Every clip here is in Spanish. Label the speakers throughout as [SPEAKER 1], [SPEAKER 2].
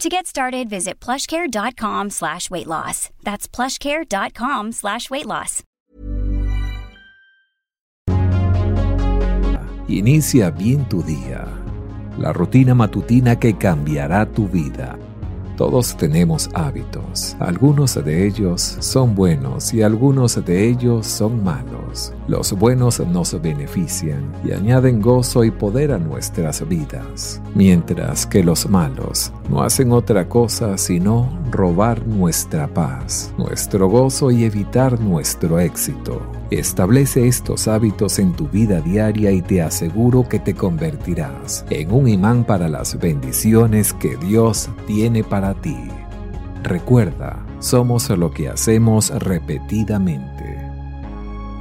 [SPEAKER 1] To get started, visit plushcare.com slash weight loss. That's plushcare.com slash weight loss.
[SPEAKER 2] Inicia bien tu día. La rutina matutina que cambiará tu vida. Todos tenemos hábitos. Algunos de ellos son buenos y algunos de ellos son malos. Los buenos nos benefician y añaden gozo y poder a nuestras vidas, mientras que los malos no hacen otra cosa sino robar nuestra paz, nuestro gozo y evitar nuestro éxito. Establece estos hábitos en tu vida diaria y te aseguro que te convertirás en un imán para las bendiciones que Dios tiene para ti. Recuerda, somos lo que hacemos repetidamente.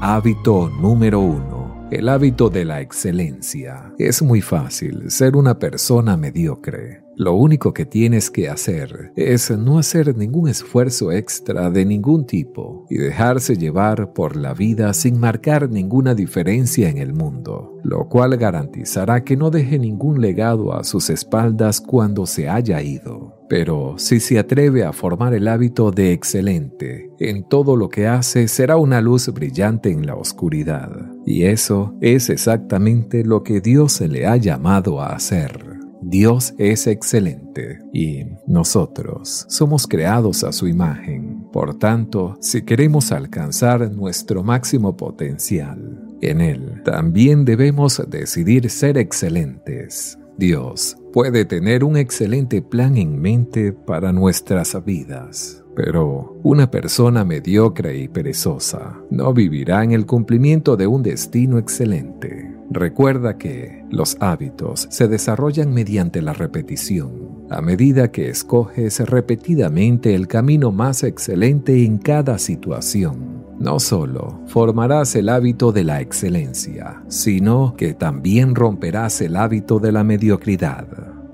[SPEAKER 2] Hábito número uno. El hábito de la excelencia. Es muy fácil ser una persona mediocre. Lo único que tienes que hacer es no hacer ningún esfuerzo extra de ningún tipo y dejarse llevar por la vida sin marcar ninguna diferencia en el mundo, lo cual garantizará que no deje ningún legado a sus espaldas cuando se haya ido. Pero si se atreve a formar el hábito de excelente en todo lo que hace, será una luz brillante en la oscuridad. Y eso es exactamente lo que Dios le ha llamado a hacer. Dios es excelente y nosotros somos creados a su imagen. Por tanto, si queremos alcanzar nuestro máximo potencial en Él, también debemos decidir ser excelentes. Dios puede tener un excelente plan en mente para nuestras vidas. Pero una persona mediocre y perezosa no vivirá en el cumplimiento de un destino excelente. Recuerda que los hábitos se desarrollan mediante la repetición. A medida que escoges repetidamente el camino más excelente en cada situación, no solo formarás el hábito de la excelencia, sino que también romperás el hábito de la mediocridad.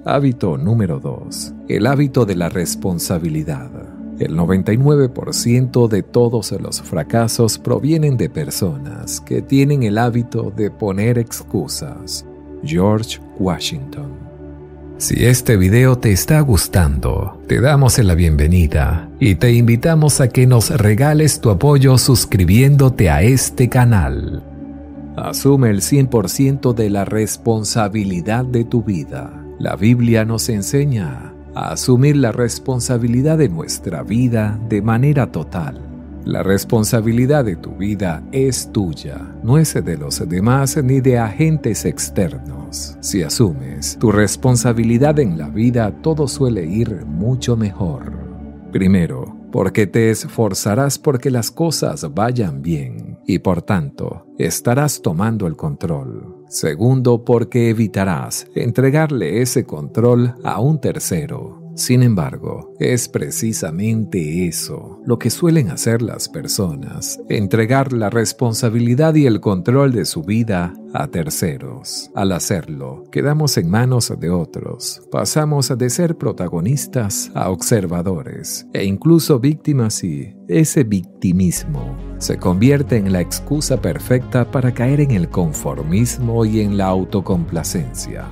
[SPEAKER 2] Hábito número 2. El hábito de la responsabilidad. El 99% de todos los fracasos provienen de personas que tienen el hábito de poner excusas. George Washington. Si este video te está gustando, te damos la bienvenida y te invitamos a que nos regales tu apoyo suscribiéndote a este canal. Asume el 100% de la responsabilidad de tu vida. La Biblia nos enseña a asumir la responsabilidad de nuestra vida de manera total. La responsabilidad de tu vida es tuya, no es de los demás ni de agentes externos. Si asumes tu responsabilidad en la vida, todo suele ir mucho mejor. Primero, porque te esforzarás porque las cosas vayan bien y por tanto estarás tomando el control. Segundo, porque evitarás entregarle ese control a un tercero. Sin embargo, es precisamente eso lo que suelen hacer las personas, entregar la responsabilidad y el control de su vida a terceros. Al hacerlo, quedamos en manos de otros, pasamos de ser protagonistas a observadores e incluso víctimas y ese victimismo se convierte en la excusa perfecta para caer en el conformismo y en la autocomplacencia.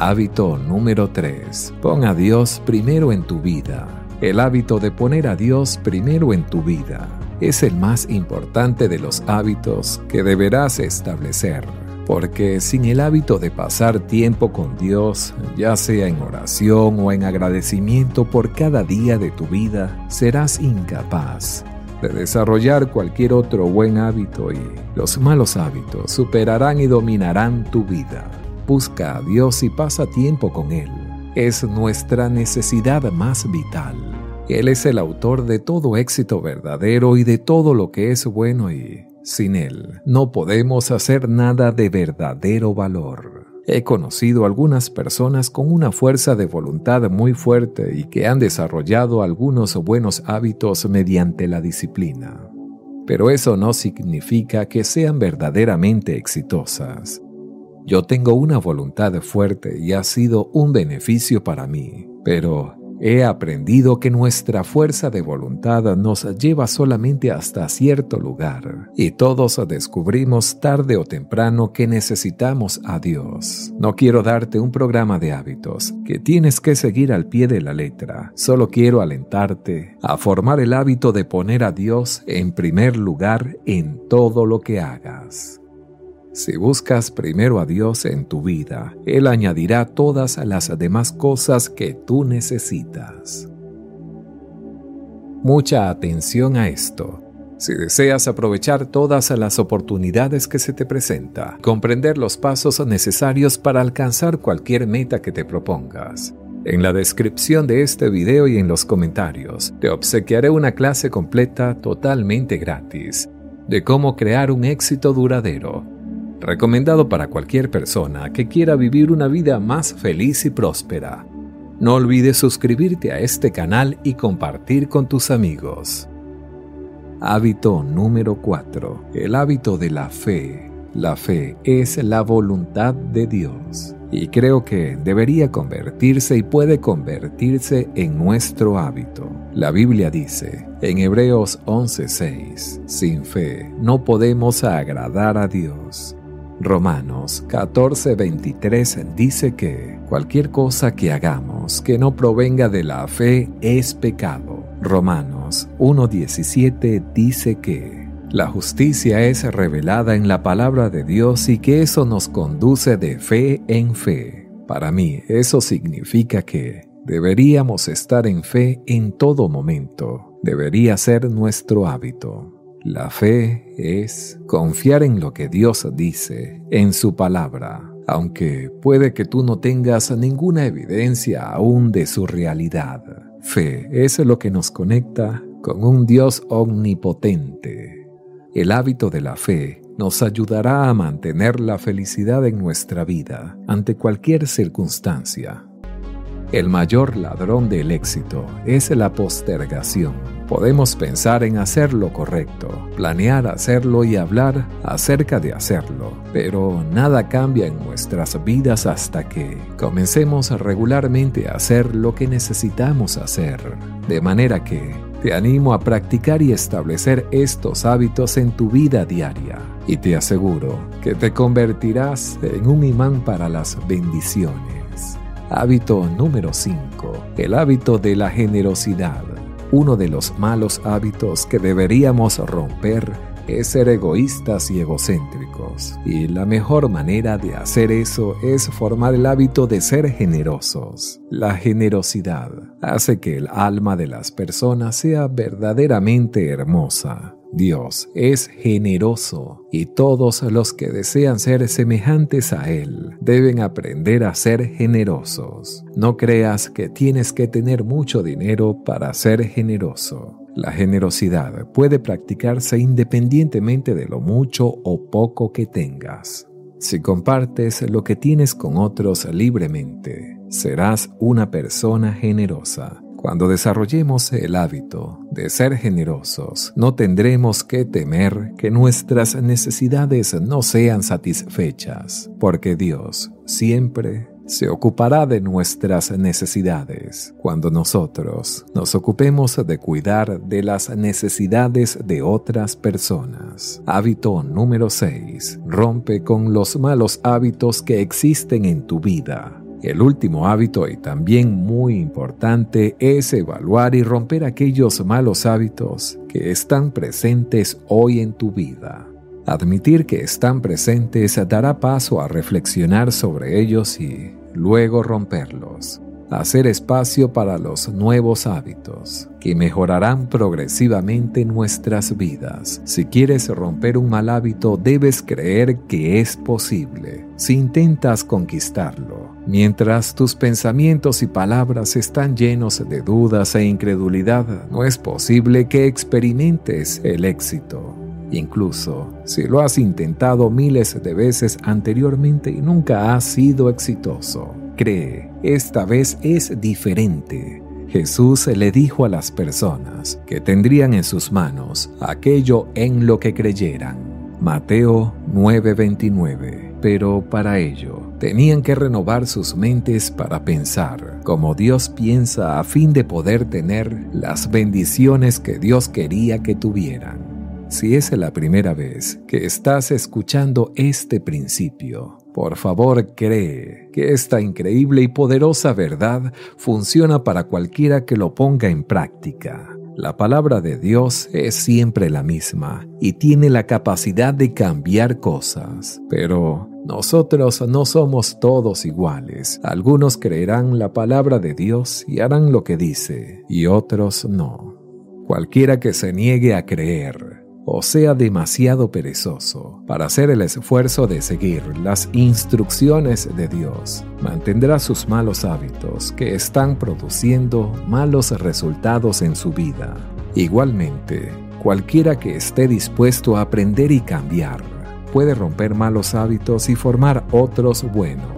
[SPEAKER 2] Hábito número 3. Pon a Dios primero en tu vida. El hábito de poner a Dios primero en tu vida es el más importante de los hábitos que deberás establecer, porque sin el hábito de pasar tiempo con Dios, ya sea en oración o en agradecimiento por cada día de tu vida, serás incapaz de desarrollar cualquier otro buen hábito y los malos hábitos superarán y dominarán tu vida. Busca a Dios y pasa tiempo con Él. Es nuestra necesidad más vital. Él es el autor de todo éxito verdadero y de todo lo que es bueno y sin Él no podemos hacer nada de verdadero valor. He conocido algunas personas con una fuerza de voluntad muy fuerte y que han desarrollado algunos buenos hábitos mediante la disciplina. Pero eso no significa que sean verdaderamente exitosas. Yo tengo una voluntad fuerte y ha sido un beneficio para mí, pero he aprendido que nuestra fuerza de voluntad nos lleva solamente hasta cierto lugar y todos descubrimos tarde o temprano que necesitamos a Dios. No quiero darte un programa de hábitos que tienes que seguir al pie de la letra, solo quiero alentarte a formar el hábito de poner a Dios en primer lugar en todo lo que hagas. Si buscas primero a Dios en tu vida, Él añadirá todas las demás cosas que tú necesitas. Mucha atención a esto. Si deseas aprovechar todas las oportunidades que se te presenta, comprender los pasos necesarios para alcanzar cualquier meta que te propongas, en la descripción de este video y en los comentarios te obsequiaré una clase completa totalmente gratis de cómo crear un éxito duradero recomendado para cualquier persona que quiera vivir una vida más feliz y próspera. No olvides suscribirte a este canal y compartir con tus amigos. Hábito número 4. El hábito de la fe. La fe es la voluntad de Dios y creo que debería convertirse y puede convertirse en nuestro hábito. La Biblia dice en Hebreos 11:6, sin fe no podemos agradar a Dios. Romanos 14:23 dice que cualquier cosa que hagamos que no provenga de la fe es pecado. Romanos 1:17 dice que la justicia es revelada en la palabra de Dios y que eso nos conduce de fe en fe. Para mí eso significa que deberíamos estar en fe en todo momento. Debería ser nuestro hábito. La fe es confiar en lo que Dios dice, en su palabra, aunque puede que tú no tengas ninguna evidencia aún de su realidad. Fe es lo que nos conecta con un Dios omnipotente. El hábito de la fe nos ayudará a mantener la felicidad en nuestra vida ante cualquier circunstancia. El mayor ladrón del éxito es la postergación Podemos pensar en hacer lo correcto, planear hacerlo y hablar acerca de hacerlo, pero nada cambia en nuestras vidas hasta que comencemos regularmente a hacer lo que necesitamos hacer. De manera que te animo a practicar y establecer estos hábitos en tu vida diaria y te aseguro que te convertirás en un imán para las bendiciones. Hábito número 5. El hábito de la generosidad. Uno de los malos hábitos que deberíamos romper es ser egoístas y egocéntricos. Y la mejor manera de hacer eso es formar el hábito de ser generosos. La generosidad hace que el alma de las personas sea verdaderamente hermosa. Dios es generoso y todos los que desean ser semejantes a Él deben aprender a ser generosos. No creas que tienes que tener mucho dinero para ser generoso. La generosidad puede practicarse independientemente de lo mucho o poco que tengas. Si compartes lo que tienes con otros libremente, serás una persona generosa. Cuando desarrollemos el hábito de ser generosos, no tendremos que temer que nuestras necesidades no sean satisfechas, porque Dios siempre se ocupará de nuestras necesidades cuando nosotros nos ocupemos de cuidar de las necesidades de otras personas. Hábito número 6. Rompe con los malos hábitos que existen en tu vida. El último hábito y también muy importante es evaluar y romper aquellos malos hábitos que están presentes hoy en tu vida. Admitir que están presentes dará paso a reflexionar sobre ellos y luego romperlos. Hacer espacio para los nuevos hábitos, que mejorarán progresivamente nuestras vidas. Si quieres romper un mal hábito, debes creer que es posible. Si intentas conquistarlo, mientras tus pensamientos y palabras están llenos de dudas e incredulidad, no es posible que experimentes el éxito. Incluso si lo has intentado miles de veces anteriormente y nunca has sido exitoso, cree, esta vez es diferente. Jesús le dijo a las personas que tendrían en sus manos aquello en lo que creyeran. Mateo 9:29. Pero para ello tenían que renovar sus mentes para pensar como Dios piensa a fin de poder tener las bendiciones que Dios quería que tuvieran. Si es la primera vez que estás escuchando este principio, por favor cree que esta increíble y poderosa verdad funciona para cualquiera que lo ponga en práctica. La palabra de Dios es siempre la misma y tiene la capacidad de cambiar cosas, pero nosotros no somos todos iguales. Algunos creerán la palabra de Dios y harán lo que dice, y otros no. Cualquiera que se niegue a creer o sea demasiado perezoso para hacer el esfuerzo de seguir las instrucciones de Dios, mantendrá sus malos hábitos que están produciendo malos resultados en su vida. Igualmente, cualquiera que esté dispuesto a aprender y cambiar puede romper malos hábitos y formar otros buenos.